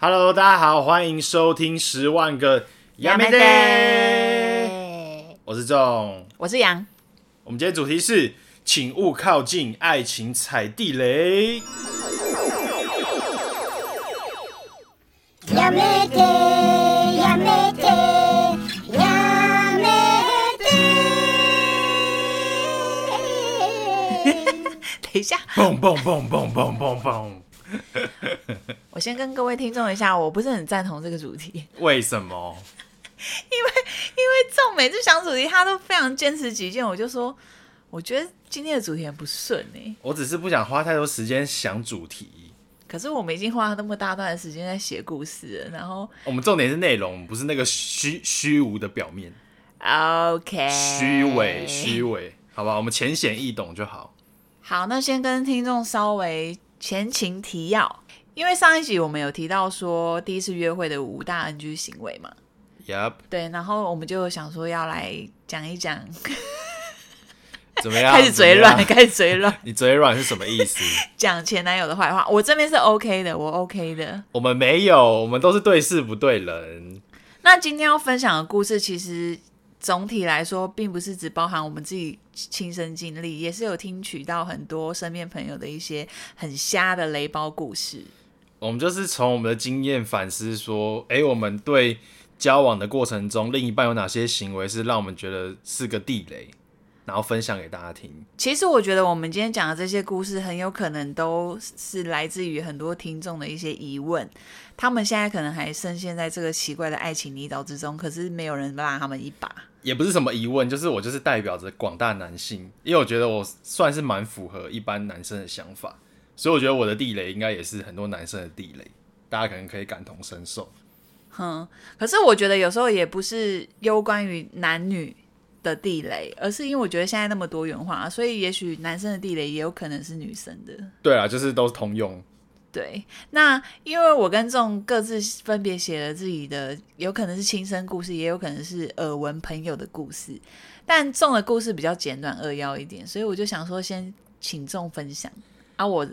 Hello，大家好，欢迎收听十万个杨梅我是仲，我是杨。我们今天主题是，请勿靠近，爱情踩地雷。杨梅的，杨梅的，杨梅的。等一下，嘣嘣嘣嘣嘣嘣嘣。我先跟各位听众一下，我不是很赞同这个主题。为什么？因为因为这种每次想主题，他都非常坚持己见。我就说，我觉得今天的主题很不顺哎。我只是不想花太多时间想主题。可是我们已经花了那么大段的时间在写故事了，然后我们重点是内容，不是那个虚虚无的表面。OK，虚伪虚伪，好吧，我们浅显易懂就好。好，那先跟听众稍微。前情提要，因为上一集我们有提到说第一次约会的五大 NG 行为嘛，Yep，对，然后我们就想说要来讲一讲，怎么样？开始嘴软，开始嘴软。你嘴软是什么意思？讲前男友的坏话，我这边是 OK 的，我 OK 的。我们没有，我们都是对事不对人。那今天要分享的故事，其实。总体来说，并不是只包含我们自己亲身经历，也是有听取到很多身边朋友的一些很瞎的雷包故事。我们就是从我们的经验反思，说，哎，我们对交往的过程中，另一半有哪些行为是让我们觉得是个地雷，然后分享给大家听。其实我觉得我们今天讲的这些故事，很有可能都是来自于很多听众的一些疑问。他们现在可能还深陷在这个奇怪的爱情泥沼之中，可是没有人拉他们一把。也不是什么疑问，就是我就是代表着广大男性，因为我觉得我算是蛮符合一般男生的想法，所以我觉得我的地雷应该也是很多男生的地雷，大家可能可以感同身受。哼，可是我觉得有时候也不是攸关于男女的地雷，而是因为我觉得现在那么多元化，所以也许男生的地雷也有可能是女生的。对啊，就是都是通用。对，那因为我跟仲各自分别写了自己的，有可能是亲身故事，也有可能是耳闻朋友的故事。但仲的故事比较简短扼要一点，所以我就想说，先请众分享啊，我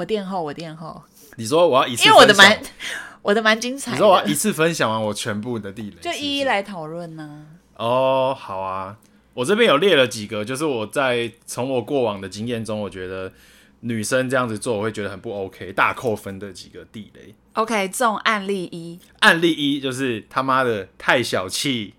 我垫后，我垫后。你说我要一次，因为我的蛮 我的蛮精彩的。你说我要一次分享完我全部的地雷，就一一来讨论呢？哦，好啊，我这边有列了几个，就是我在从我过往的经验中，我觉得。女生这样子做，我会觉得很不 OK，大扣分的几个地雷。OK，这种案例一，案例一就是他妈的太小气。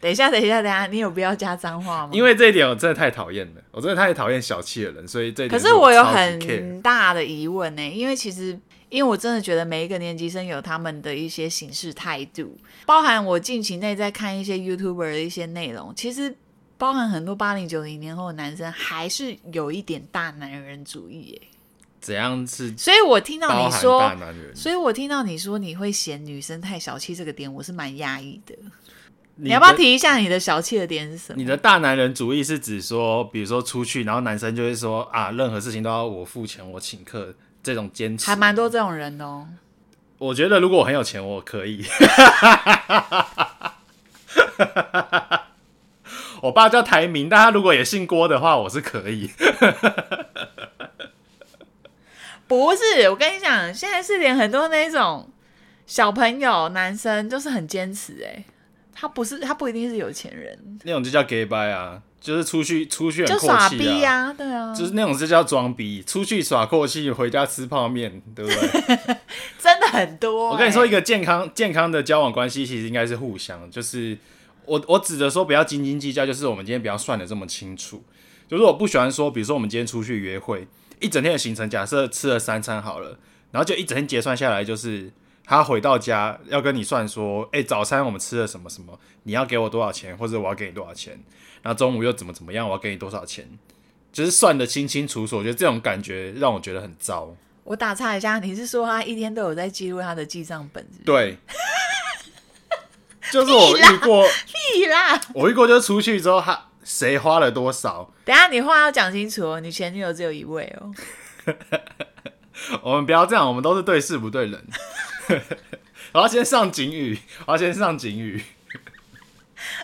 等一下，等一下，等一下，你有必要加脏话吗？因为这一点我真的太讨厌了，我真的太讨厌小气的人，所以这一点。可是我有很大的疑问呢，因为其实，因为我真的觉得每一个年级生有他们的一些行事态度，包含我近期内在看一些 YouTuber 的一些内容，其实。包含很多八零九零年后的男生，还是有一点大男人主义耶。怎样是？所以我听到你说所以我听到你说你会嫌女生太小气这个点，我是蛮压抑的。你要不要提一下你的小气的点是什么？你的大男人主义是指说，比如说出去，然后男生就会说啊，任何事情都要我付钱，我请客，这种坚持还蛮多这种人哦。我觉得如果我很有钱，我可以。我爸叫台明，但他如果也姓郭的话，我是可以。不是，我跟你讲，现在是连很多那种小朋友、男生，就是很坚持。哎，他不是，他不一定是有钱人，那种就叫 gay bye 啊，就是出去出去很就耍逼啊，对啊，就是那种就叫装逼，出去耍阔气，回家吃泡面，对不对？真的很多。我跟你说，一个健康健康的交往关系，其实应该是互相，就是。我我指的说不要斤斤计较，就是我们今天不要算的这么清楚。就是我不喜欢说，比如说我们今天出去约会，一整天的行程，假设吃了三餐好了，然后就一整天结算下来，就是他回到家要跟你算说，哎、欸，早餐我们吃了什么什么，你要给我多少钱，或者我要给你多少钱，然后中午又怎么怎么样，我要给你多少钱，就是算得清清楚楚。我觉得这种感觉让我觉得很糟。我打岔一下，你是说他一天都有在记录他的记账本是是？对。就是我遇过，屁啦！我遇过，就是出去之后，他谁花了多少？等下你话要讲清楚哦，你前女友只有一位哦。我们不要这样，我们都是对事不对人。我要先上警语，我要先上警语。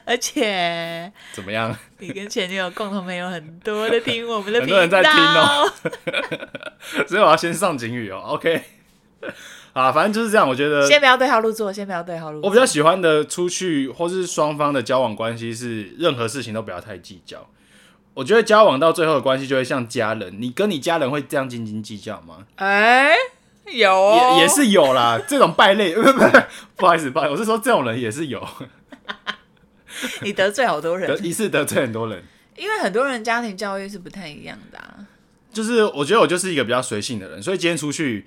而且怎么样？你跟前女友共同朋友很多的听我们的很多人在听哦。所以我要先上警语哦。OK。啊，反正就是这样。我觉得先不要对号入座，先不要对号入座。我比较喜欢的出去或是双方的交往关系是任何事情都不要太计较。我觉得交往到最后的关系就会像家人，你跟你家人会这样斤斤计较吗？哎、欸，有、哦，也也是有啦。这种败类，不 不不好意思，不好意思，我是说这种人也是有。你得罪好多人，一次得罪很多人，因为很多人家庭教育是不太一样的、啊。就是我觉得我就是一个比较随性的人，所以今天出去，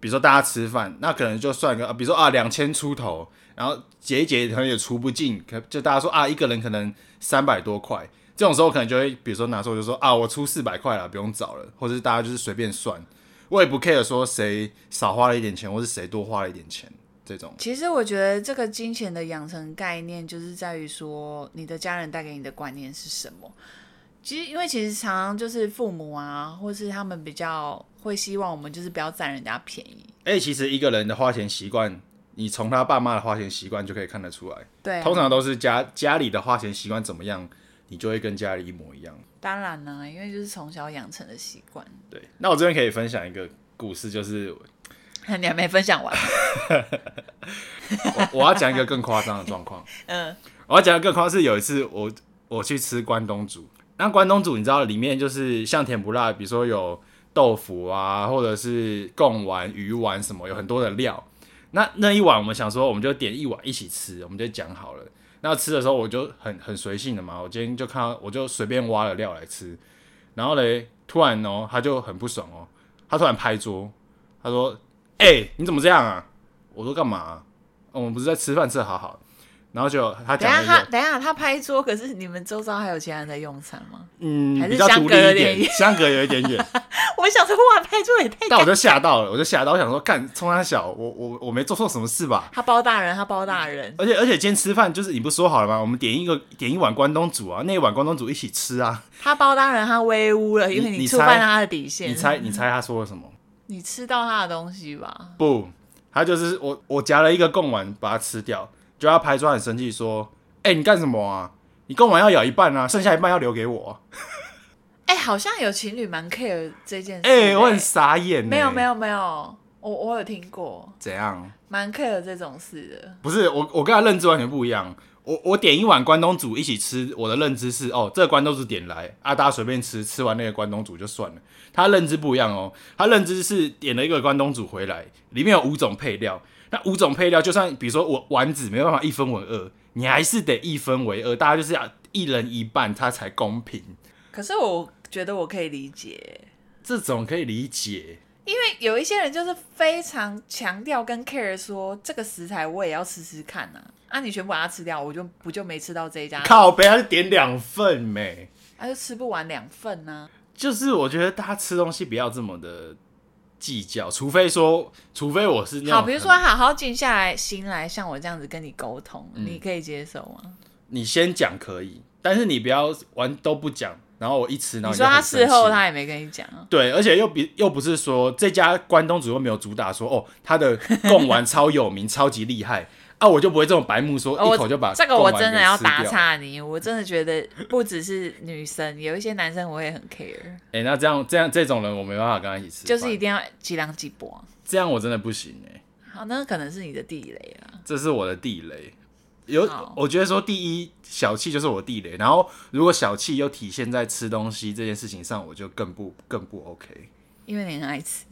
比如说大家吃饭，那可能就算个，比如说啊两千出头，然后结一结可能也出不尽，可就大家说啊一个人可能三百多块。这种时候可能就会，比如说拿出就说啊，我出四百块了，不用找了，或者是大家就是随便算，我也不 care 说谁少花了一点钱，或是谁多花了一点钱这种。其实我觉得这个金钱的养成概念，就是在于说你的家人带给你的观念是什么。其实因为其实常常就是父母啊，或是他们比较会希望我们就是不要占人家便宜。哎，其实一个人的花钱习惯，你从他爸妈的花钱习惯就可以看得出来。对啊，通常都是家家里的花钱习惯怎么样。你就会跟家里一模一样。当然呢，因为就是从小养成的习惯。对，那我这边可以分享一个故事，就是 你还没分享完。我我要讲一个更夸张的状况。嗯，我要讲一个更夸张是有一次我我去吃关东煮，那关东煮你知道里面就是像甜不辣，比如说有豆腐啊，或者是贡丸、鱼丸什么，有很多的料。那那一碗我们想说，我们就点一碗一起吃，我们就讲好了。那吃的时候我就很很随性的嘛，我今天就看到我就随便挖了料来吃，然后嘞突然哦他就很不爽哦，他突然拍桌，他说：“哎、你怎么这样啊？”我说：“干嘛、我们不是在吃饭，吃的好好的。”然后就他讲，等下他等下他拍桌，可是你们周遭还有其他人在用餐吗？嗯，还是相隔有点远，相隔有一点远。我想说哇，拍桌也太……但我就吓到了，我就吓到，我想说，干冲他小，我我我没做错什么事吧？他包大人，他包大人。而且而且今天吃饭就是你不说好了吗？我们点一个点一碗关东煮啊，那一碗关东煮一起吃啊。他包大人，他威武了，因为你触犯他的底线。你猜你猜他说了什么？你吃到他的东西吧？不，他就是我我夹了一个贡丸把它吃掉，就要拍桌很生气说。哎、欸，你干什么啊？你跟我要咬一半啊，剩下一半要留给我。哎、欸，好像有情侣蛮 care 这件事。哎、欸，我很傻眼。没有没有没有，我我有听过。怎样？蛮 care 这种事的。不是我，我跟他认知完全不一样。我我点一碗关东煮一起吃，我的认知是哦，这个关东煮点来啊，大家随便吃，吃完那个关东煮就算了。他认知不一样哦，他认知是点了一个关东煮回来，里面有五种配料。那五种配料，就算比如说我丸子没办法一分为二。你还是得一分为二，大家就是要一人一半，它才公平。可是我觉得我可以理解，这种可以理解，因为有一些人就是非常强调跟 care 说，这个食材我也要吃吃看呐、啊。啊，你全部把它吃掉，我就不就没吃到这一家。靠北，他是点两份没？他就吃不完两份呢？就是我觉得大家吃东西不要这么的。计较，除非说，除非我是那好，比如说好好静下来心来，像我这样子跟你沟通，嗯，你可以接受吗？你先讲可以，但是你不要完都不讲，然后我一吃，然后你，说他事后他也没跟你讲啊？对，而且又比又不是说这家关东煮又没有主打说哦，他的贡丸超有名，超级厉害。啊，我就不会这种白目说一口就把这个我真的要打岔你，我真的觉得不只是女生，有一些男生我也很 care。哎、欸，那这样这样这种人我没办法跟他一起吃，就是一定要几两几波，这样我真的不行哎、欸。好，那可能是你的地雷了。这是我的地雷，有我觉得说第一小气就是我地雷，然后如果小气又体现在吃东西这件事情上，我就更不更不 OK。因为你很爱吃，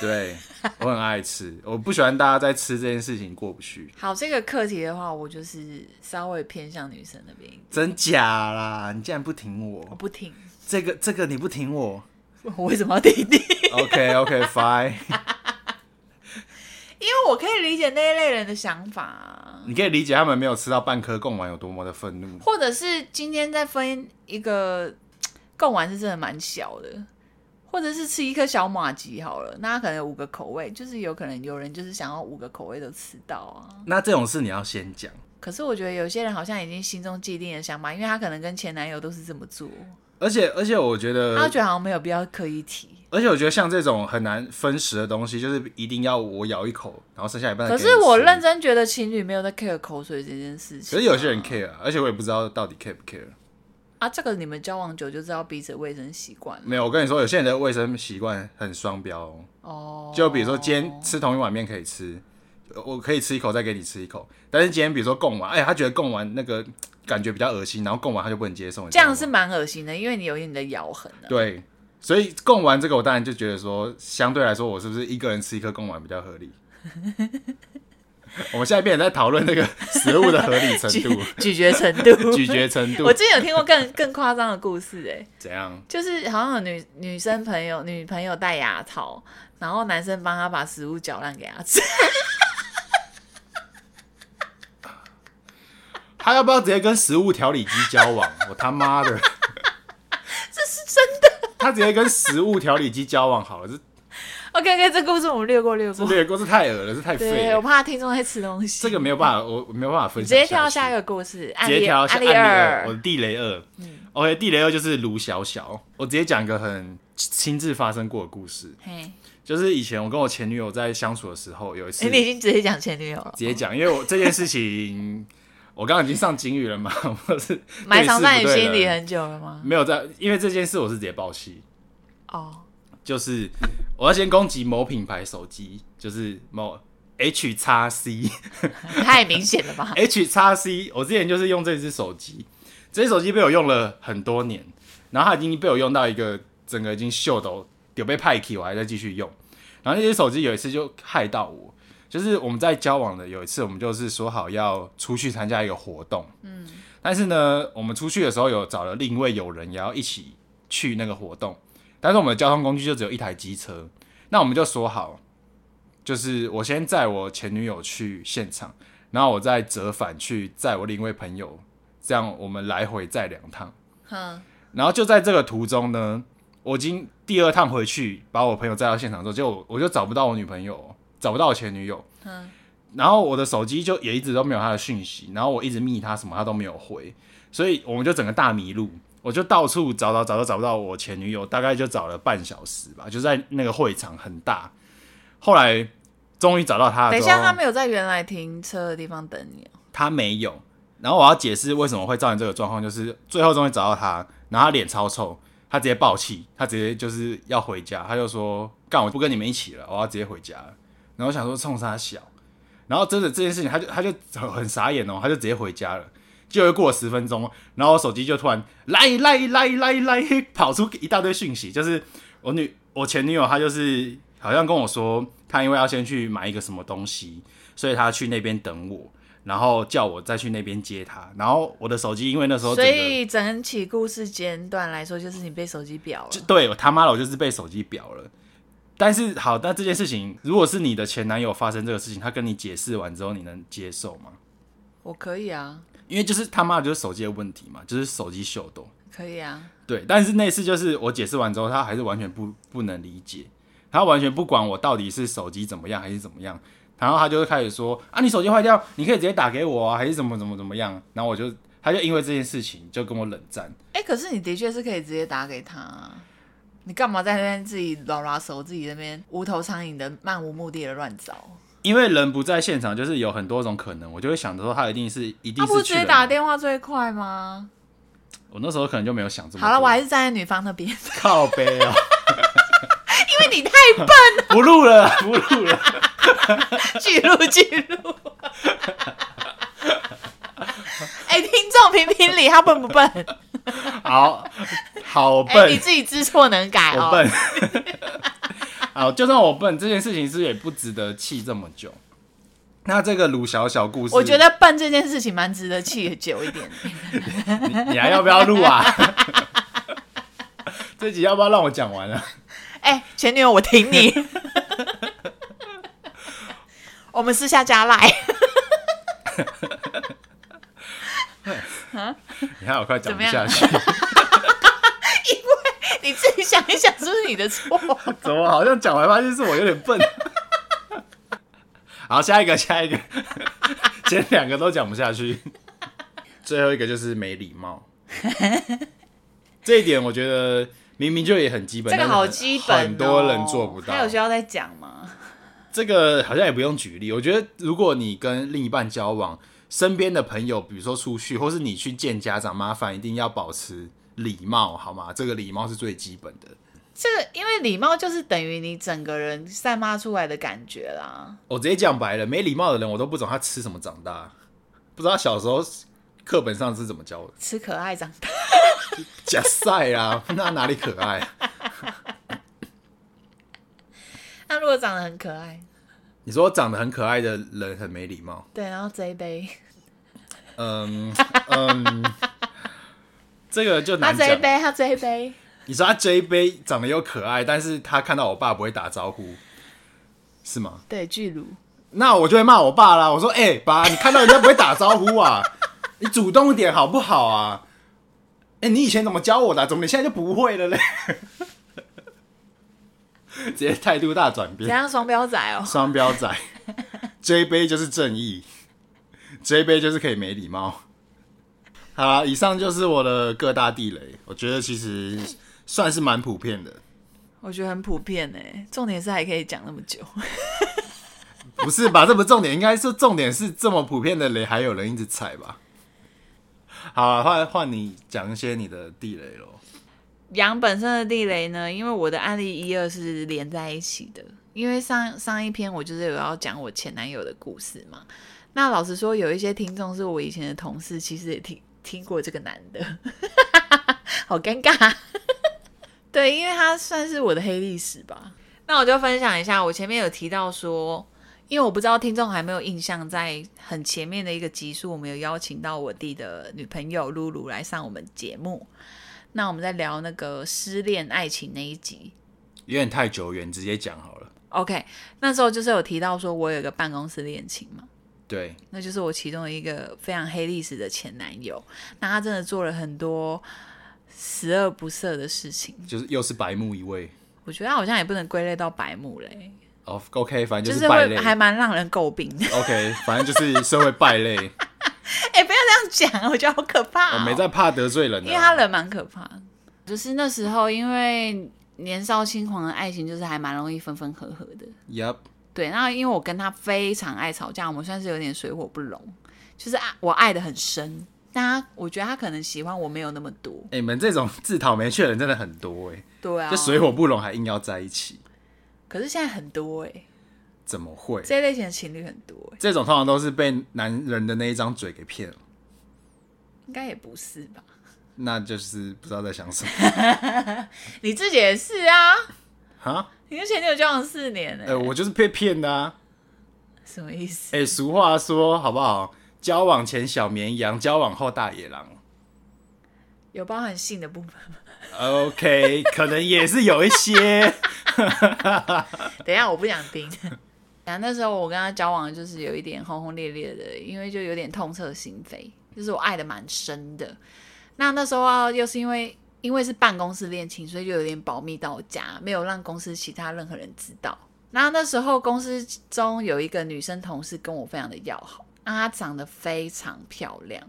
对，我很爱吃，我不喜欢大家在吃这件事情过不去。好，这个课题的话，我就是稍微偏向女生那边。真假啦？你竟然不挺我？我不挺这个，这个你不挺我，我为什么要挺你？OK，OK，Fine。因为我可以理解那一类人的想法。你可以理解他们没有吃到半颗贡丸有多么的愤怒，或者是今天在分一个 贡丸是真的蛮小的。或者是吃一颗小马吉好了，那可能有五个口味，就是有可能有人就是想要五个口味都吃到啊。那这种事你要先讲。可是我觉得有些人好像已经心中既定的想法，因为他可能跟前男友都是这么做。而且而且我觉得，他觉得好像没有必要刻意提。而且我觉得像这种很难分食的东西，就是一定要我咬一口，然后剩下一半。可是我认真觉得情侣没有在 care 口水这件事情。可是有些人 care，啊而且我也不知道到底 care 不 care。啊，这个你们交往久就知道彼此卫生习惯。没有，我跟你说，有些人的卫生习惯很双标哦。哦。就比如说，今天吃同一碗面可以吃，我可以吃一口再给你吃一口。但是今天比如说贡丸，哎，他觉得贡丸那个感觉比较恶心，然后贡丸他就不能接受。这样是蛮恶心的，因为你有你的咬痕。对，所以贡丸这个我当然就觉得说，相对来说，我是不是一个人吃一颗贡丸比较合理？我们现在变成在讨论那个 食物的合理程度、咀嚼程度、咀嚼程度。我之前有听过更更夸张的故事，哎，怎样？就是好像有女女生朋友、女朋友戴牙套，然后男生帮她把食物搅烂给她吃。他要不要直接跟食物调理机交往？我他妈的，这是真的。他直接跟食物调理机交往好了，这。OK OK，这故事我们略过略过。这个故事太恶了，是太废了。我怕听众在吃东西。这个没有办法，我没有办法分享。直接跳下一个故事，直接跳下案例二。我的地雷二。嗯。OK，地雷二就是卢小小。我直接讲一个很亲自发生过的故事。嘿。就是以前我跟我前女友在相处的时候，有一次。你已经直接讲前女友了。直接讲，因为我这件事情，我刚刚已经上警语了嘛，我是埋藏在你心里很久了吗？没有在，因为这件事我是直接爆气。哦。就是我要先攻击某品牌手机，就是某 H 叉 C，太明显了吧？H 叉 C，我之前就是用这只手机，这只手机被我用了很多年，然后它已经被我用到一个整个已经锈都有被派气，我还在继续用。然后那只手机有一次就害到我，就是我们在交往的有一次，我们就是说好要出去参加一个活动，嗯，但是呢，我们出去的时候有找了另一位友人也要一起去那个活动。但是我们的交通工具就只有一台机车，那我们就说好，就是我先载我前女友去现场，然后我再折返去载我另一位朋友，这样我们来回载两趟。嗯，然后就在这个途中呢，我已经第二趟回去把我朋友载到现场之后，就我就找不到我女朋友，找不到我前女友。嗯，然后我的手机就也一直都没有他的讯息，然后我一直密他什么他都没有回，所以我们就整个大迷路。我就到处找找找都找不到我前女友，大概就找了半小时吧，就在那个会场很大。后来终于找到他。等一下，他没有在原来停车的地方等你。他没有。然后我要解释为什么会造成这个状况，就是最后终于找到他，然后他脸超臭，他直接爆气，他直接就是要回家，他就说：“干，我不跟你们一起了，我要直接回家。”然后我想说冲他小，然后真的这件事情，他就他就很傻眼哦，他就直接回家了。就会过了十分钟，然后我手机就突然来来来来来跑出一大堆讯息，就是我女我前女友她就是好像跟我说，她因为要先去买一个什么东西，所以她去那边等我，然后叫我再去那边接她。然后我的手机因为那时候，所以整起故事简短来说，就是你被手机表了。对，我他妈的，我就是被手机表了。但是好，但这件事情如果是你的前男友发生这个事情，他跟你解释完之后，你能接受吗？我可以啊。因为就是他妈的就是手机的问题嘛，就是手机秀逗。可以啊。对，但是那次就是我解释完之后，他还是完全不不能理解，他完全不管我到底是手机怎么样还是怎么样，然后他就会开始说啊，你手机坏掉，你可以直接打给我啊，还是怎么怎么怎么样，然后我就他就因为这件事情就跟我冷战。哎、欸，可是你的确是可以直接打给他，啊你干嘛在那边自己拉拉手，自己那边无头苍蝇的漫无目的的乱找？因为人不在现场，就是有很多种可能，我就会想着说他一定是一定是。他不直接打电话最快吗？我那时候可能就没有想这么。好了，我还是站在女方那边。靠背哦。因为你太笨了。不录了，不录了。记录记录。哎、欸，听众评评理，他笨不笨？好好笨、欸。你自己知错能改哦。笨。啊，就算我笨，这件事情是不是也不值得气这么久？那这个鲁小小故事，我觉得笨这件事情蛮值得气久一点你。你还要不要录啊？这集要不要让我讲完啊？哎、欸，前女友，我挺你。我们私下加赖。你看我快讲不下去。你自己想一想，是不是你的错？怎么好像讲完发现是我有点笨？好，下一个，下一个，前两个都讲不下去，最后一个就是没礼貌。这一点我觉得明明就也很基本，这个好基本，很多人做不到。还有需要再讲吗？这个好像也不用举例。我觉得，如果你跟另一半交往，身边的朋友，比如说出去，或是你去见家长，麻烦一定要保持礼貌，好吗？这个礼貌是最基本的。这个，因为礼貌就是等于你整个人散发出来的感觉啦。我直接讲白了，没礼貌的人，我都不懂他吃什么长大，不知道小时候课本上是怎么教的。吃可爱长大，假赛啊，那哪里可爱？那如果长得很可爱，你说长得很可爱的人很没礼貌？对，然后这一杯，嗯嗯，这个就难讲。他这一杯，他这一杯。你说他这一杯长得又可爱，但是他看到我爸不会打招呼，是吗？对，巨乳。那我就会骂我爸啦。我说：“哎、欸，爸，你看到人家不会打招呼啊？你主动一点好不好啊？哎、欸，你以前怎么教我的、啊？怎么你现在就不会了嘞？” 直接态度大转变，怎样双标仔哦？双标仔，这一杯就是正义，这一杯就是可以没礼貌。好啦，以上就是我的各大地雷，我觉得其实算是蛮普遍的。我觉得很普遍呢，重点是还可以讲那么久。不是吧？这不重点，应该是重点是这么普遍的雷，还有人一直踩吧？好，换换你讲一些你的地雷喽。羊本身的地雷呢？因为我的案例一二是连在一起的。因为上上一篇我就是有要讲我前男友的故事嘛。那老实说，有一些听众是我以前的同事，其实也听听过这个男的，好尴尬。对，因为他算是我的黑历史吧。那我就分享一下，我前面有提到说，因为我不知道听众还没有印象，在很前面的一个集数，我们有邀请到我弟的女朋友露露来上我们节目。那我们在聊那个失恋爱情那一集，有点太久远，直接讲好了。OK，那时候就是有提到说，我有一个办公室恋情嘛，对，那就是我其中一个非常黑历史的前男友。那他真的做了很多十恶不赦的事情，就是又是白目一位。我觉得他好像也不能归类到白目嘞。哦，OK，反正就是败类，就是还蛮让人诟病的。OK，反正就是社会败类。哎、欸，不要这样讲，我觉得好可怕、喔。我没在怕得罪人、啊，因为他人蛮可怕。就是那时候，因为年少轻狂的爱情，就是还蛮容易分分合合的。Yep。对，然后因为我跟他非常爱吵架，我们算是有点水火不容。就是爱我爱的很深，但他我觉得他可能喜欢我没有那么多。哎、欸，你们这种自讨没趣的人真的很多哎、欸。对啊。就水火不容还硬要在一起。可是现在很多哎、欸。怎么会？这类型的情侣很多、欸，这种通常都是被男人的那一张嘴给骗了。应该也不是吧？那就是不知道在想什么。你自己也是啊？哈？你跟前女友交往四年？哎、欸，我就是被骗的啊。什么意思？哎、欸，俗话说好不好？交往前小绵羊，交往后大野狼。有包含性的部分吗？OK，可能也是有一些。等一下，我不想听。然 后那时候我跟他交往，就是有一点轰轰烈烈的，因为就有点痛彻心扉，就是我爱的蛮深的。那那时候啊，又是因为因为是办公室恋情，所以就有点保密到家，没有让公司其他任何人知道。那那时候公司中有一个女生同事跟我非常的要好，那她长得非常漂亮。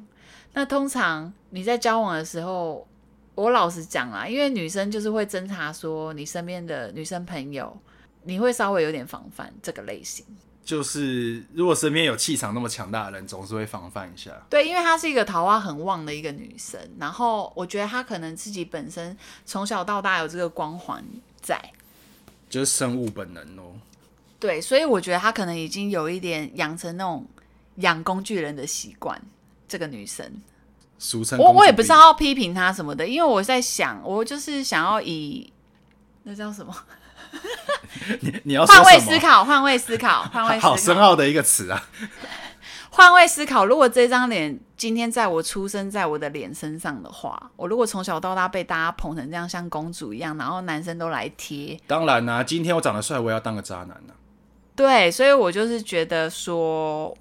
那通常你在交往的时候，我老实讲啦，因为女生就是会侦查说你身边的女生朋友。你会稍微有点防范这个类型，就是如果身边有气场那么强大的人，总是会防范一下。对，因为她是一个桃花很旺的一个女生，然后我觉得她可能自己本身从小到大有这个光环在，就是生物本能哦。对，所以我觉得她可能已经有一点养成那种养工具人的习惯。这个女生，俗称我我也不知道要批评她什么的，因为我在想，我就是想要以那叫什么？你你要换位思考，换位思考，换位思考，好深奥的一个词啊！换位思考，如果这张脸今天在我出生在我的脸身上的话，我如果从小到大被大家捧成这样像公主一样，然后男生都来贴，当然啦、啊，今天我长得帅，我也要当个渣男呢、啊。对，所以我就是觉得说，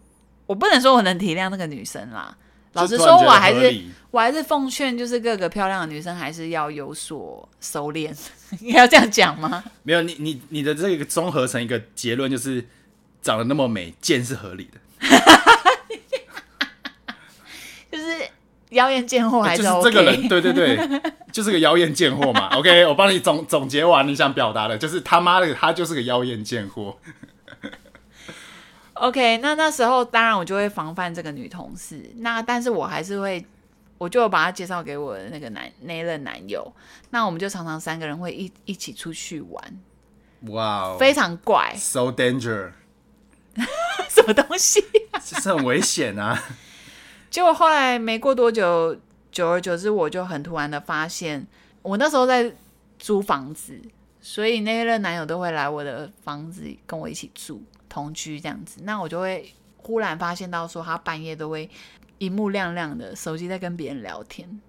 我不能说我能体谅那个女生啦。老实说，我还是我还是奉劝，就是各个漂亮的女生还是要有所收敛。你要这样讲吗？没有，你你你的这个综合成一个结论，就是长得那么美，贱是合理的。就是妖艳贱货还是、OK? 就是这个人，对对对，就是个妖艳贱货嘛。OK，我帮你总总结完，你想表达的就是他妈的，他就是个妖艳贱货。OK，那那时候当然我就会防范这个女同事，那但是我还是会，我就把她介绍给我的那个男那一任男友，那我们就常常三个人会一一起出去玩，哇哦，非常怪，so danger，什么东西、啊？这 是很危险啊！结果后来没过多久，久而久之，我就很突然的发现，我那时候在租房子，所以那一任男友都会来我的房子跟我一起住。同居这样子，那我就会忽然发现到说，他半夜都会荧幕亮亮的，手机在跟别人聊天。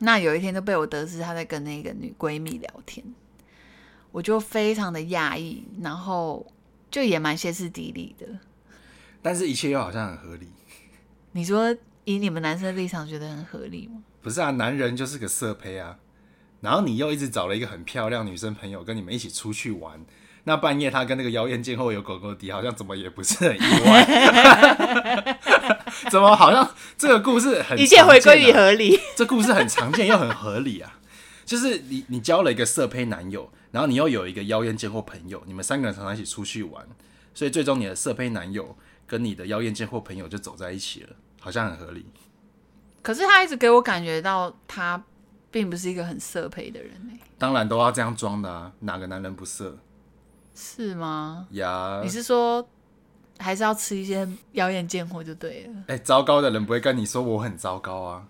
那有一天就被我得知他在跟那个女闺蜜聊天，我就非常的讶异，然后就也蛮歇斯底里的。但是，一切又好像很合理。你说以你们男生的立场觉得很合理吗？不是啊，男人就是个色胚啊，然后你又一直找了一个很漂亮女生朋友跟你们一起出去玩。那半夜他跟那个妖艳贱货有狗狗的，好像怎么也不是很意外，怎么好像这个故事很、啊、一切回归于合理？这故事很常见又很合理啊，就是你你交了一个色胚男友，然后你又有一个妖艳贱货朋友，你们三个人常常一起出去玩，所以最终你的色胚男友跟你的妖艳贱货朋友就走在一起了，好像很合理。可是他一直给我感觉到他并不是一个很色胚的人呢。当然都要这样装的啊，哪个男人不色？是吗？呀，你是说还是要吃一些妖艳贱货就对了？哎、欸，糟糕的人不会跟你说我很糟糕啊。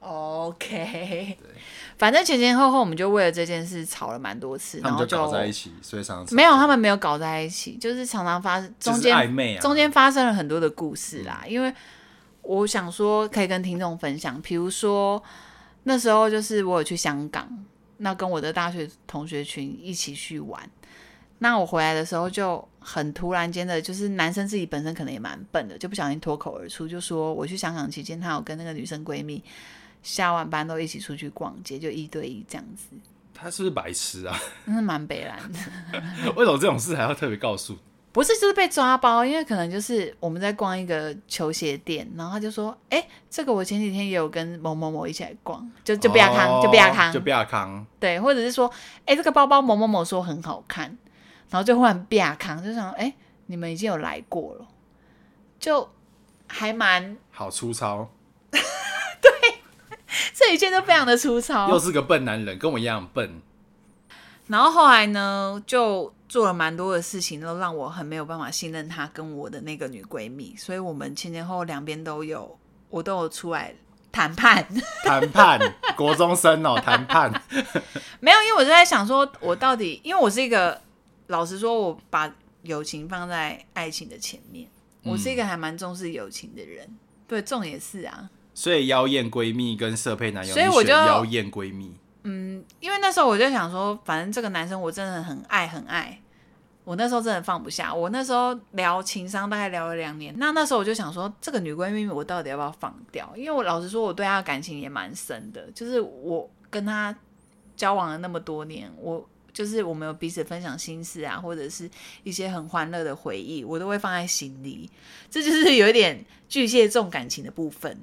OK，对，反正前前后后我们就为了这件事吵了蛮多次，然后就搞在一起，所以常常没有他们没有搞在一起，就是常常发生中间暧昧啊，中间发生了很多的故事啦。因为我想说可以跟听众分享，比如说那时候就是我有去香港，那跟我的大学同学群一起去玩。那我回来的时候就很突然间的，就是男生自己本身可能也蛮笨的，就不小心脱口而出，就说我去香港期间，他有跟那个女生闺蜜下完班都一起出去逛街，就一对一这样子。他是不是白痴啊？那是蛮北蓝的。为什么这种事还要特别告诉？不是，就是被抓包，因为可能就是我们在逛一个球鞋店，然后他就说：“哎、欸，这个我前几天也有跟某某某一起来逛，就就不要康，哦、就不要康，就不要康。”对，或者是说：“哎、欸，这个包包某某某说很好看。”然后就忽然变康，就想，哎，你们已经有来过了，就还蛮好粗糙。对，这一切都非常的粗糙。又是个笨男人，跟我一样笨。然后后来呢，就做了蛮多的事情，都让我很没有办法信任他跟我的那个女闺蜜，所以我们前前后后两边都有，我都有出来谈判。谈判，国中生哦，谈判。没有，因为我就在想说，我到底，因为我是一个。老实说，我把友情放在爱情的前面。我是一个还蛮重视友情的人。嗯、对，重也是啊。所以妖艳闺蜜跟色配男友，所以我就妖艳闺蜜。嗯，因为那时候我就想说，反正这个男生我真的很爱很爱。我那时候真的放不下。我那时候聊情商大概聊了两年，那那时候我就想说，这个女闺蜜我到底要不要放掉？因为我老实说，我对她的感情也蛮深的。就是我跟她交往了那么多年，我。就是我们有彼此分享心事啊，或者是一些很欢乐的回忆，我都会放在心里。这就是有一点巨蟹重感情的部分。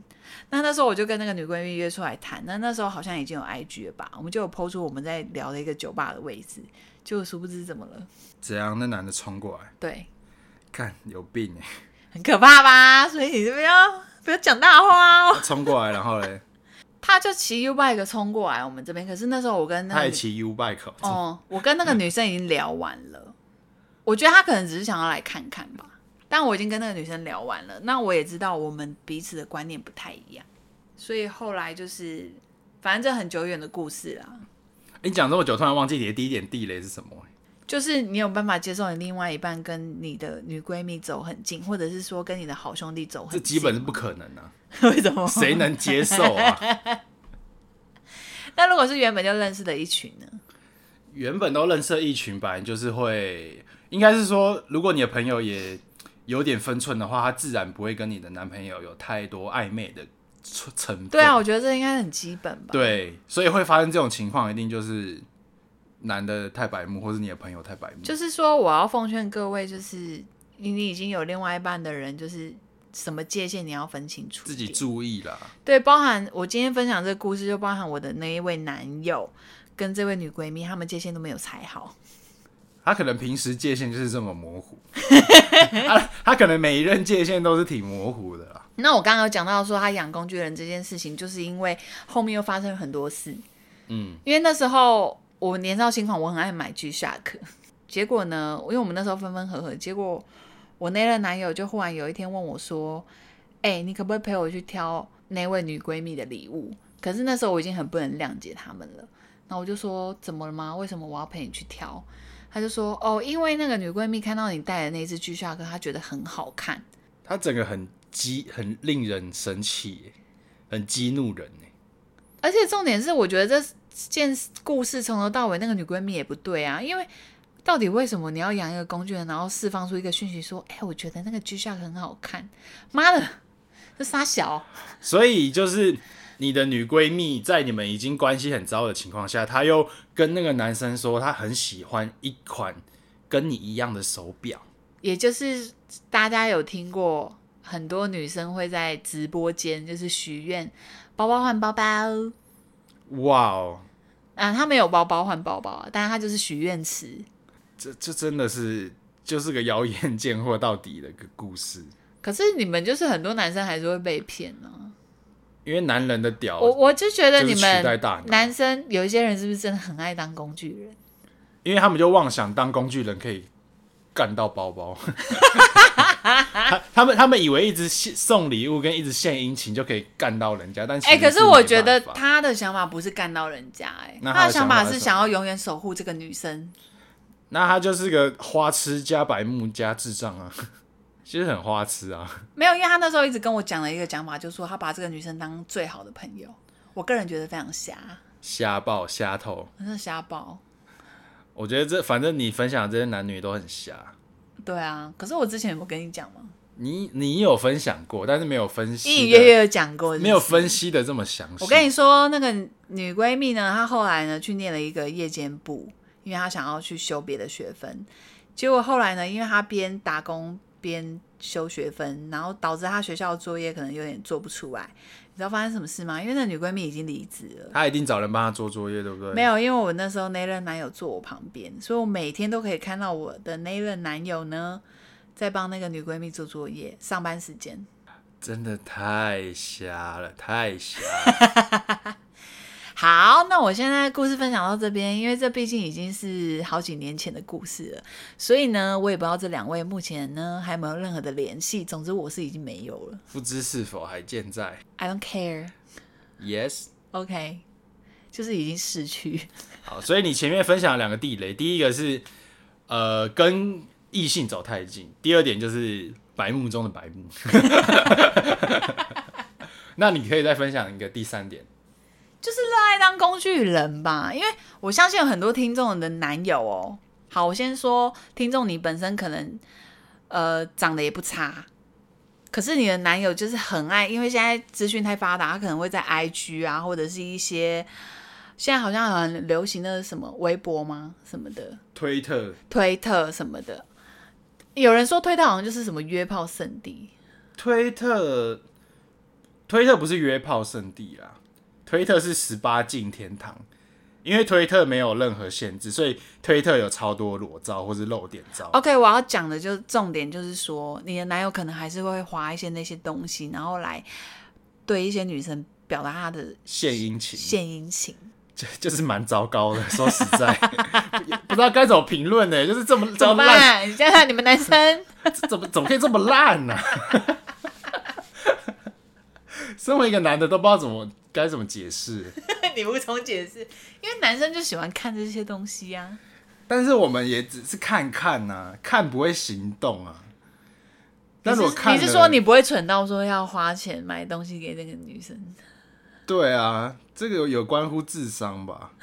那那时候我就跟那个女闺蜜约出来谈，那那时候好像已经有 IG 了吧，我们就有 po 出我们在聊的一个酒吧的位置，就殊不知怎么了？怎样？那男的冲过来？对，看有病哎，很可怕吧？所以你这边要不要讲大话哦？冲过来，然后嘞？他就骑 U bike 冲过来我们这边，可是那时候我跟那个、他也骑 U bike 哦，我跟那个女生已经聊完了，我觉得他可能只是想要来看看吧，但我已经跟那个女生聊完了，那我也知道我们彼此的观念不太一样，所以后来就是反正这很久远的故事啦。你讲这么久，突然忘记你的第一点地雷是什么？就是你有办法接受你另外一半跟你的女闺蜜走很近，或者是说跟你的好兄弟走很近，这基本是不可能啊！为什么？谁能接受啊？那如果是原本就认识的一群呢？原本都认识的一群，本来就是会，应该是说，如果你的朋友也有点分寸的话，他自然不会跟你的男朋友有太多暧昧的成分。对啊，我觉得这应该很基本吧。对，所以会发生这种情况，一定就是。男的太白目，或是你的朋友太白目，就是说，我要奉劝各位，就是你你已经有另外一半的人，就是什么界限你要分清楚，自己注意啦。对，包含我今天分享这个故事，就包含我的那一位男友跟这位女闺蜜，他们界限都没有踩好。他可能平时界限就是这么模糊，他他可能每一任界限都是挺模糊的啦。那我刚刚有讲到说他养工具人这件事情，就是因为后面又发生了很多事。嗯，因为那时候我年少轻狂，我很爱买 G-Shock，结果呢，因为我们那时候分分合合，结果我那任男友就忽然有一天问我说：“哎、欸，你可不可以陪我去挑那位女闺蜜的礼物？”可是那时候我已经很不能谅解他们了。那我就说：“怎么了吗？为什么我要陪你去挑？”他就说：“哦，因为那个女闺蜜看到你戴的那只 G-Shock，她觉得很好看。她整个很激，很令人生气，很激怒人。而且重点是，我觉得这件故事从头到尾，那个女闺蜜也不对啊。因为到底为什么你要养一个工具人，然后释放出一个讯息说：‘哎，我觉得那个 G-Shock 很好看’？妈的，这傻小！所以就是。”你的女闺蜜在你们已经关系很糟的情况下，她又跟那个男生说，她很喜欢一款跟你一样的手表，也就是大家有听过，很多女生会在直播间就是许愿包包换包包。哇哦！啊，他没有包包换包包，但是他就是许愿池。这这真的是就是个妖艳贱货到底的一个故事。可是你们就是很多男生还是会被骗呢、啊。因为男人的屌，我我就觉得你们男生有一些人是不是真的很爱当工具人？因为他们就妄想当工具人可以干到包包，他他们他们以为一直送礼物跟一直献殷勤就可以干到人家，但哎、欸，可是我觉得他的想法不是干到人家、欸，哎，他的想法是想要永远守护这个女生。那他就是个花痴加白目加智障啊。其实很花痴啊，没有，因为他那时候一直跟我讲了一个讲法，就是说他把这个女生当最好的朋友。我个人觉得非常瞎，瞎爆瞎透，真的瞎爆。我觉得这反正你分享的这些男女都很瞎。对啊，可是我之前有没有跟你讲吗？你你有分享过，但是没有分析，隐隐约约有讲过没有分析的这么详细。我跟你说，那个女闺蜜呢，她后来呢去念了一个夜间部，因为她想要去修别的学分。结果后来呢，因为她边打工。边修学分，然后导致他学校的作业可能有点做不出来。你知道发生什么事吗？因为那女闺蜜已经离职了，她一定找人帮她做作业，对不对？没有，因为我那时候那任男友坐我旁边，所以我每天都可以看到我的那任男友呢，在帮那个女闺蜜做作业。上班时间真的太瞎了，太瞎了。好，那我现在故事分享到这边，因为这毕竟已经是好几年前的故事了，所以呢，我也不知道这两位目前呢还有没有任何的联系。总之，我是已经没有了，不知是否还健在。I don't care. Yes. OK，就是已经逝去。好，所以你前面分享了两个地雷，第一个是呃跟异性走太近，第二点就是白目中的白目。那你可以再分享一个第三点。就是热爱当工具人吧，因为我相信有很多听众的男友哦。好，我先说听众，你本身可能呃长得也不差，可是你的男友就是很爱，因为现在资讯太发达，他可能会在 IG 啊，或者是一些现在好像很流行的什么微博吗？什么的，推特、推特什么的。有人说推特好像就是什么约炮圣地，推特，推特不是约炮圣地啦。推特是十八禁天堂，因为推特没有任何限制，所以推特有超多裸照或是露点照。OK，我要讲的就重点就是说，你的男友可能还是会滑一些那些东西，然后来对一些女生表达他的献殷勤。献殷勤，就 就是蛮糟糕的。说实在，不知道该怎么评论呢？就是这么这么烂？你想想，你们男生怎么怎么可以这么烂呢、啊？身为一个男的，都不知道怎么。该怎么解释？你无从解释，因为男生就喜欢看这些东西啊。但是我们也只是看看呐、啊，看不会行动啊。但是我看，你是说你不会蠢到说要花钱买东西给那个女生？对啊，这个有，有关乎智商吧。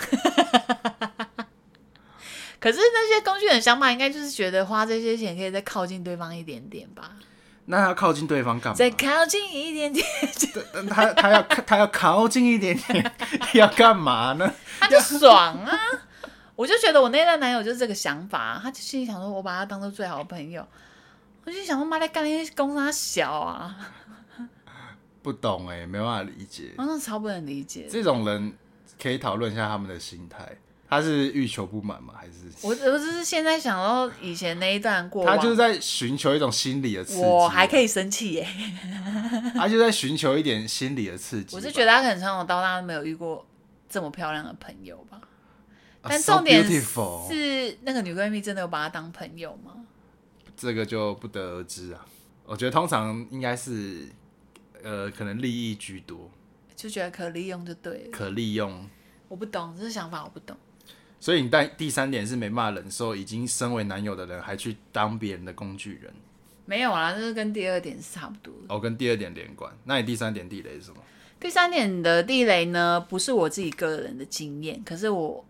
可是那些工具人想法，应该就是觉得花这些钱可以再靠近对方一点点吧。那他要靠近对方干嘛？再靠近一点点。他他要他要靠近一点点，要干嘛呢？他就爽啊！我就觉得我那任男友就是这个想法，他就心里想说，我把他当做最好的朋友。我就想说，妈的，干那些公三小啊！不懂哎、欸，没办法理解。我真的超不能理解。这种人可以讨论一下他们的心态。他是欲求不满吗？还是我我只是现在想到以前那一段过他就是在寻求一种心理的刺激。我还可以生气耶，他就在寻求一点心理的刺激。我是觉得他可能从小到大都没有遇过这么漂亮的朋友吧。但重点是，那个女闺蜜真的有把他当朋友吗？这个就不得而知啊。我觉得通常应该是，呃，可能利益居多，就觉得可利用就对了。可利用，我不懂这个想法，我不懂。所以你但第三点是没办法忍受，已经身为男友的人还去当别人的工具人。没有啊，这是跟第二点是差不多。哦，跟第二点连贯。那你第三点地雷是什么？第三点的地雷呢，不是我自己个人的经验，可是我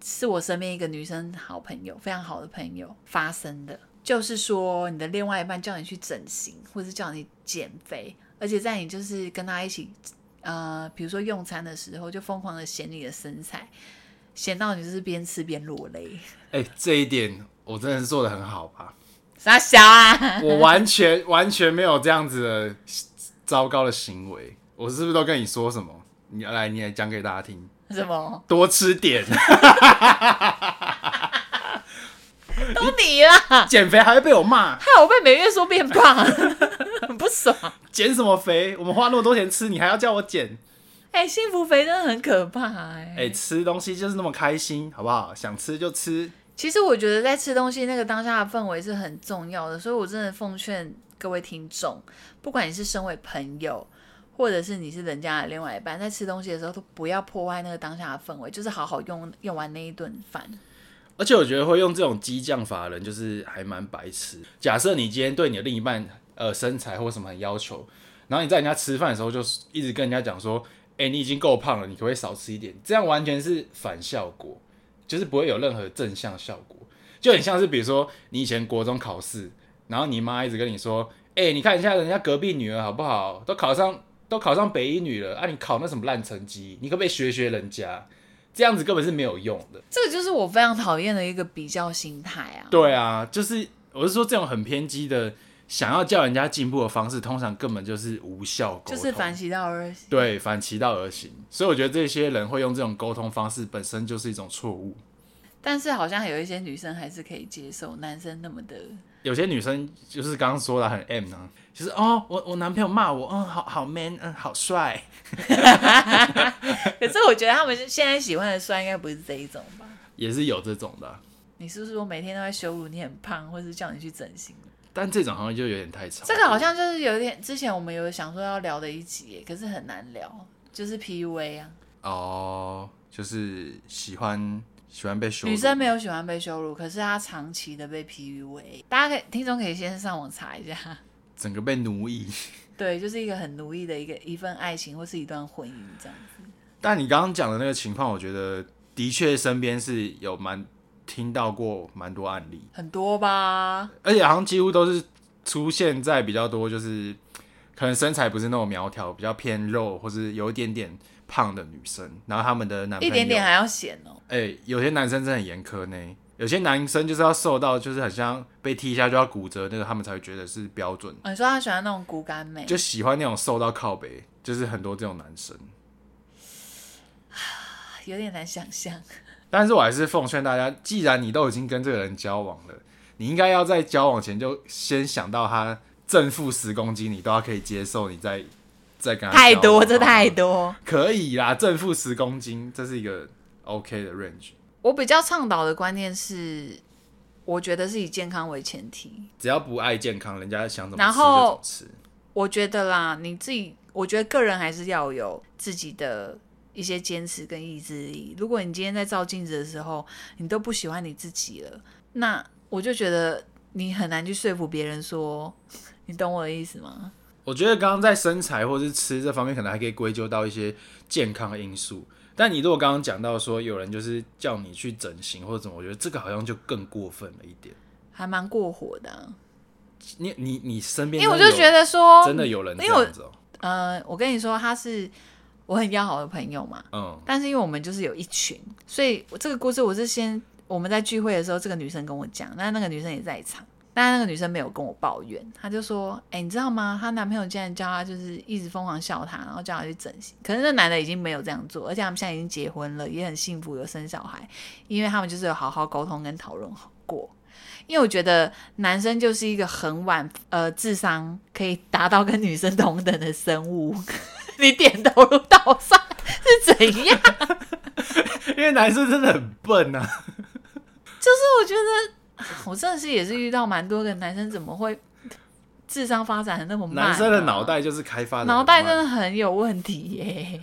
是我身边一个女生好朋友，非常好的朋友发生的。就是说，你的另外一半叫你去整形，或是叫你减肥，而且在你就是跟他一起，呃，比如说用餐的时候，就疯狂的嫌你的身材，嫌到你就是边吃边落泪。哎、欸，这一点我真的是做的很好吧？傻小啊！我完全完全没有这样子的糟糕的行为。我是不是都跟你说什么？你来，你来讲给大家听。什么？多吃点。都你啦！减肥还会被我骂，害我被每月说变胖，很不爽。减什么肥？我们花那么多钱吃，你还要叫我减？哎、欸，幸福肥真的很可怕哎、欸！哎、欸，吃东西就是那么开心，好不好？想吃就吃。其实我觉得在吃东西那个当下的氛围是很重要的，所以我真的奉劝各位听众，不管你是身为朋友，或者是你是人家的另外一半，在吃东西的时候都不要破坏那个当下的氛围，就是好好用用完那一顿饭。而且我觉得会用这种激将法的人，就是还蛮白痴。假设你今天对你的另一半，呃，身材或什么很要求，然后你在人家吃饭的时候，就一直跟人家讲说，哎、欸，你已经够胖了，你可不可以少吃一点？这样完全是反效果，就是不会有任何正向效果。就很像是比如说，你以前国中考试，然后你妈一直跟你说，哎、欸，你看一下人家隔壁女儿好不好，都考上都考上北一女了，啊，你考那什么烂成绩，你可不可以学学人家？这样子根本是没有用的。这个就是我非常讨厌的一个比较心态啊。对啊，就是我是说，这种很偏激的想要叫人家进步的方式，通常根本就是无效沟通，就是反其道而行。对，反其道而行。所以我觉得这些人会用这种沟通方式，本身就是一种错误。但是好像有一些女生还是可以接受男生那么的。有些女生就是刚刚说的很 M 呢、啊，就是哦，我我男朋友骂我，嗯，好好 man，嗯，好帅。可是我觉得他们现在喜欢的帅应该不是这一种吧？也是有这种的、啊。你是不是说每天都在羞辱你很胖，或是叫你去整形？但这种好像就有点太长。这个好像就是有点之前我们有想说要聊的一集，可是很难聊，就是 PUA 啊。哦，就是喜欢喜欢被羞辱。女生没有喜欢被羞辱，可是她长期的被 PUA。大家可以听众可以先上网查一下，整个被奴役。对，就是一个很奴役的一个一份爱情或是一段婚姻这样子。但你刚刚讲的那个情况，我觉得的确身边是有蛮听到过蛮多案例，很多吧。而且好像几乎都是出现在比较多，就是可能身材不是那种苗条，比较偏肉或是有一点点胖的女生，然后他们的男朋友一点点还要显哦。哎、欸，有些男生真的很严苛呢。有些男生就是要瘦到，就是很像被踢一下就要骨折那个，他们才会觉得是标准。哦，你说他喜欢那种骨感美，就喜欢那种瘦到靠背，就是很多这种男生，有点难想象。但是我还是奉劝大家，既然你都已经跟这个人交往了，你应该要在交往前就先想到他正负十公斤，你都要可以接受，你再再跟他太多，这太多，可以啦，正负十公斤，这是一个 OK 的 range。我比较倡导的观念是，我觉得是以健康为前提。只要不爱健康，人家想怎么吃就怎么吃。我觉得啦，你自己，我觉得个人还是要有自己的一些坚持跟意志力。如果你今天在照镜子的时候，你都不喜欢你自己了，那我就觉得你很难去说服别人说，你懂我的意思吗？我觉得刚刚在身材或是吃这方面，可能还可以归咎到一些健康因素。但你如果刚刚讲到说有人就是叫你去整形或者怎么，我觉得这个好像就更过分了一点，还蛮过火的、啊。你你你身边，因为我就觉得说真的有人这样子、喔，呃，我跟你说他是我很要好的朋友嘛，嗯，但是因为我们就是有一群，所以这个故事我是先我们在聚会的时候，这个女生跟我讲，那那个女生也在场，但那个女生没有跟我抱怨，她就说：“哎、欸，你知道吗？她男朋友竟然叫她就是一直疯狂笑她，然后叫她去整形。可是那男的已经没有这样做，而且他们现在已经结婚了，也很幸福，有生小孩，因为他们就是有好好沟通跟讨论好过。因为我觉得男生就是一个很晚呃智商可以达到跟女生同等的生物。你点头如捣蒜是怎样？因为男生真的很笨啊。就是我觉得。”我真的是也是遇到蛮多个男生，怎么会智商发展的那么慢啊？男生的脑袋就是开发的脑袋真的很有问题耶。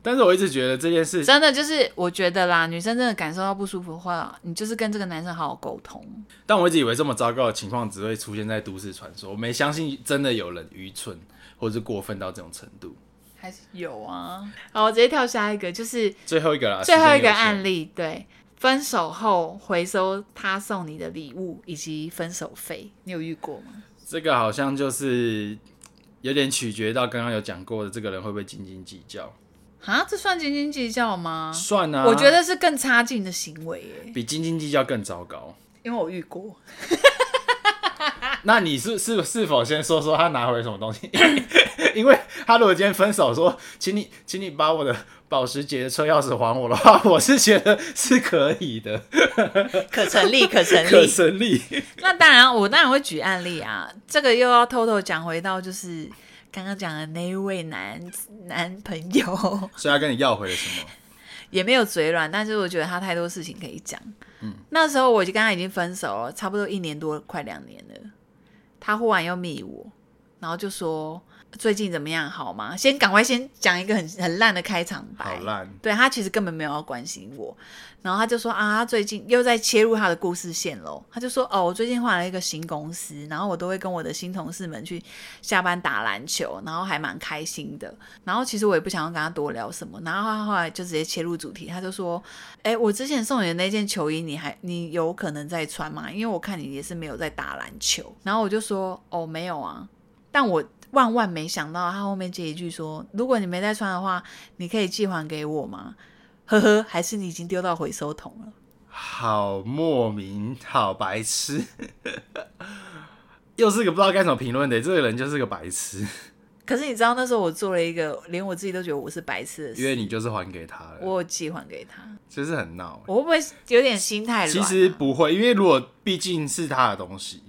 但是我一直觉得这件事真的就是，我觉得啦，女生真的感受到不舒服的话，你就是跟这个男生好好沟通。但我一直以为这么糟糕的情况只会出现在都市传说，我没相信真的有人愚蠢或者是过分到这种程度。还是有啊。好，我直接跳下一个，就是最后一个啦，最后一个案例，对。分手后回收他送你的礼物以及分手费，你有遇过吗？这个好像就是有点取决到刚刚有讲过的，这个人会不会斤斤计较？啊，这算斤斤计较吗？算啊，我觉得是更差劲的行为耶，比斤斤计较更糟糕。因为我遇过。那你是是是否先说说他拿回什么东西？因为他如果今天分手说，请你请你把我的保时捷的车钥匙还我的话，我是觉得是可以的，可成立，可成立，可成立。那当然，我当然会举案例啊。这个又要偷偷讲回到就是刚刚讲的那一位男男朋友，所以他跟你要回了什么？也没有嘴软，但是我觉得他太多事情可以讲。嗯，那时候我就跟他已经分手了，差不多一年多，快两年了。他忽然又密我，然后就说。最近怎么样？好吗？先赶快先讲一个很很烂的开场白。好烂。对，他其实根本没有要关心我，然后他就说啊，他最近又在切入他的故事线喽。他就说哦，我最近换了一个新公司，然后我都会跟我的新同事们去下班打篮球，然后还蛮开心的。然后其实我也不想要跟他多聊什么，然后他后来就直接切入主题，他就说，哎，我之前送你的那件球衣，你还你有可能在穿吗？因为我看你也是没有在打篮球。然后我就说哦，没有啊，但我。万万没想到，他后面接一句说：“如果你没再穿的话，你可以寄还给我吗？”呵呵，还是你已经丢到回收桶了？好莫名，好白痴，又是个不知道该怎么评论的。这个人就是个白痴。可是你知道那时候我做了一个连我自己都觉得我是白痴的事，因为你就是还给他了，我寄还给他，就是很闹。我会不会有点心态？其实不会，因为如果毕竟是他的东西，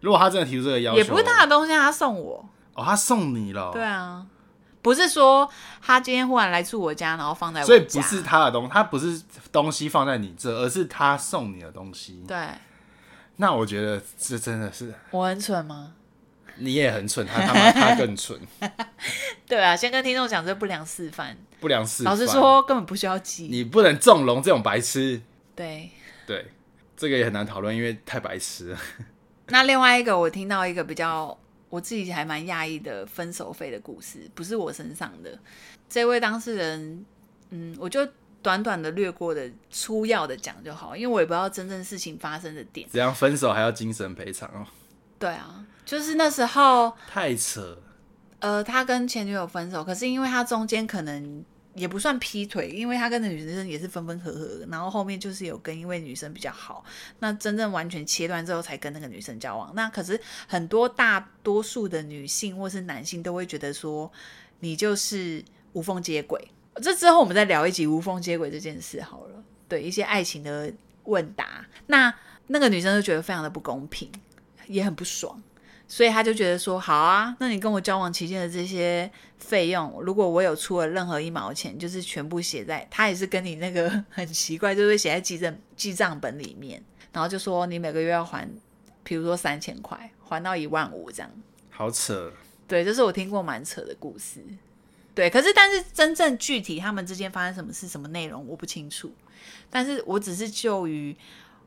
如果他真的提出这个要求，也不是他的东西，他送我。哦，他送你了。对啊，不是说他今天忽然来住我家，然后放在我家，所以不是他的东西，他不是东西放在你这，而是他送你的东西。对，那我觉得这真的是我很蠢吗？你也很蠢，他他妈他更蠢。对啊，先跟听众讲这不良示范，不良示范。老实说，根本不需要记，你不能纵容这种白痴。对对，这个也很难讨论，因为太白痴了。那另外一个，我听到一个比较。我自己还蛮讶异的分手费的故事，不是我身上的这位当事人，嗯，我就短短的略过的粗要的讲就好，因为我也不知道真正事情发生的点。怎样分手还要精神赔偿哦？对啊，就是那时候太扯。呃，他跟前女友分手，可是因为他中间可能。也不算劈腿，因为他跟那女生也是分分合合，然后后面就是有跟一位女生比较好，那真正完全切断之后才跟那个女生交往。那可是很多大多数的女性或是男性都会觉得说，你就是无缝接轨。这之后我们再聊一集无缝接轨这件事好了，对一些爱情的问答。那那个女生就觉得非常的不公平，也很不爽。所以他就觉得说，好啊，那你跟我交往期间的这些费用，如果我有出了任何一毛钱，就是全部写在，他也是跟你那个很奇怪，就是写在记账记账本里面，然后就说你每个月要还，比如说三千块，还到一万五这样。好扯。对，这是我听过蛮扯的故事。对，可是但是真正具体他们之间发生什么事、什么内容，我不清楚。但是我只是就于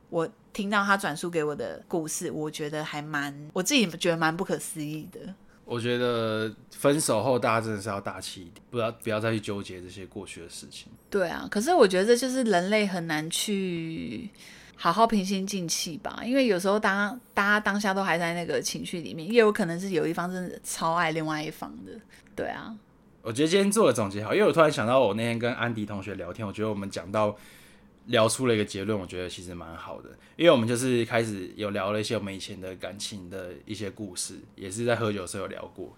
我。听到他转述给我的故事，我觉得还蛮，我自己觉得蛮不可思议的。我觉得分手后大家真的是要大气一点，不要不要再去纠结这些过去的事情。对啊，可是我觉得这就是人类很难去好好平心静气吧，因为有时候当大家当下都还在那个情绪里面，也有可能是有一方真的超爱另外一方的。对啊，我觉得今天做的总结好，因为我突然想到我那天跟安迪同学聊天，我觉得我们讲到。聊出了一个结论，我觉得其实蛮好的，因为我们就是开始有聊了一些我们以前的感情的一些故事，也是在喝酒的时候有聊过，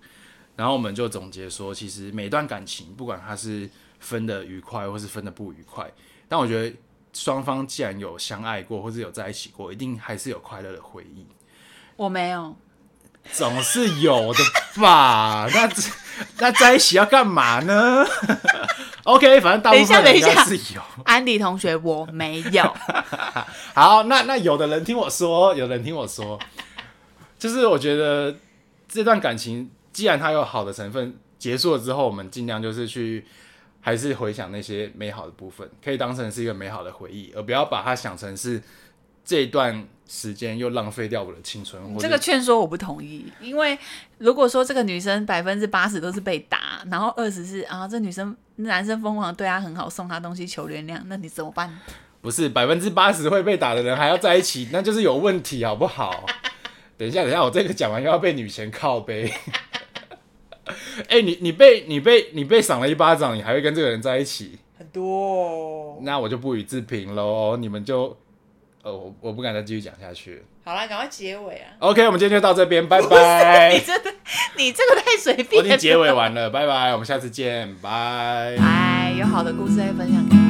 然后我们就总结说，其实每段感情不管它是分的愉快或是分的不愉快，但我觉得双方既然有相爱过或是有在一起过，一定还是有快乐的回忆。我没有，总是有的吧？那 那在一起要干嘛呢？OK，反正大部分人家是有。安迪同学，我没有。好，那那有的人听我说，有的人听我说，就是我觉得这段感情既然它有好的成分，结束了之后，我们尽量就是去还是回想那些美好的部分，可以当成是一个美好的回忆，而不要把它想成是这一段。时间又浪费掉我的青春，这个劝说我不同意。因为如果说这个女生百分之八十都是被打，然后二十是啊，这女生男生疯狂对她很好，送她东西求原谅，那你怎么办？不是百分之八十会被打的人还要在一起，那就是有问题，好不好？等一下，等一下，我这个讲完又要被女权靠背。哎、欸，你你被你被你被赏了一巴掌，你还会跟这个人在一起？很多、哦，那我就不予置评喽。你们就。呃，我我不敢再继续讲下去。好了，赶快结尾啊！OK，我们今天就到这边，拜拜。你真的，你这个太随便。我已经结尾完了，拜拜，我们下次见，拜。哎，有好的故事再分享给你。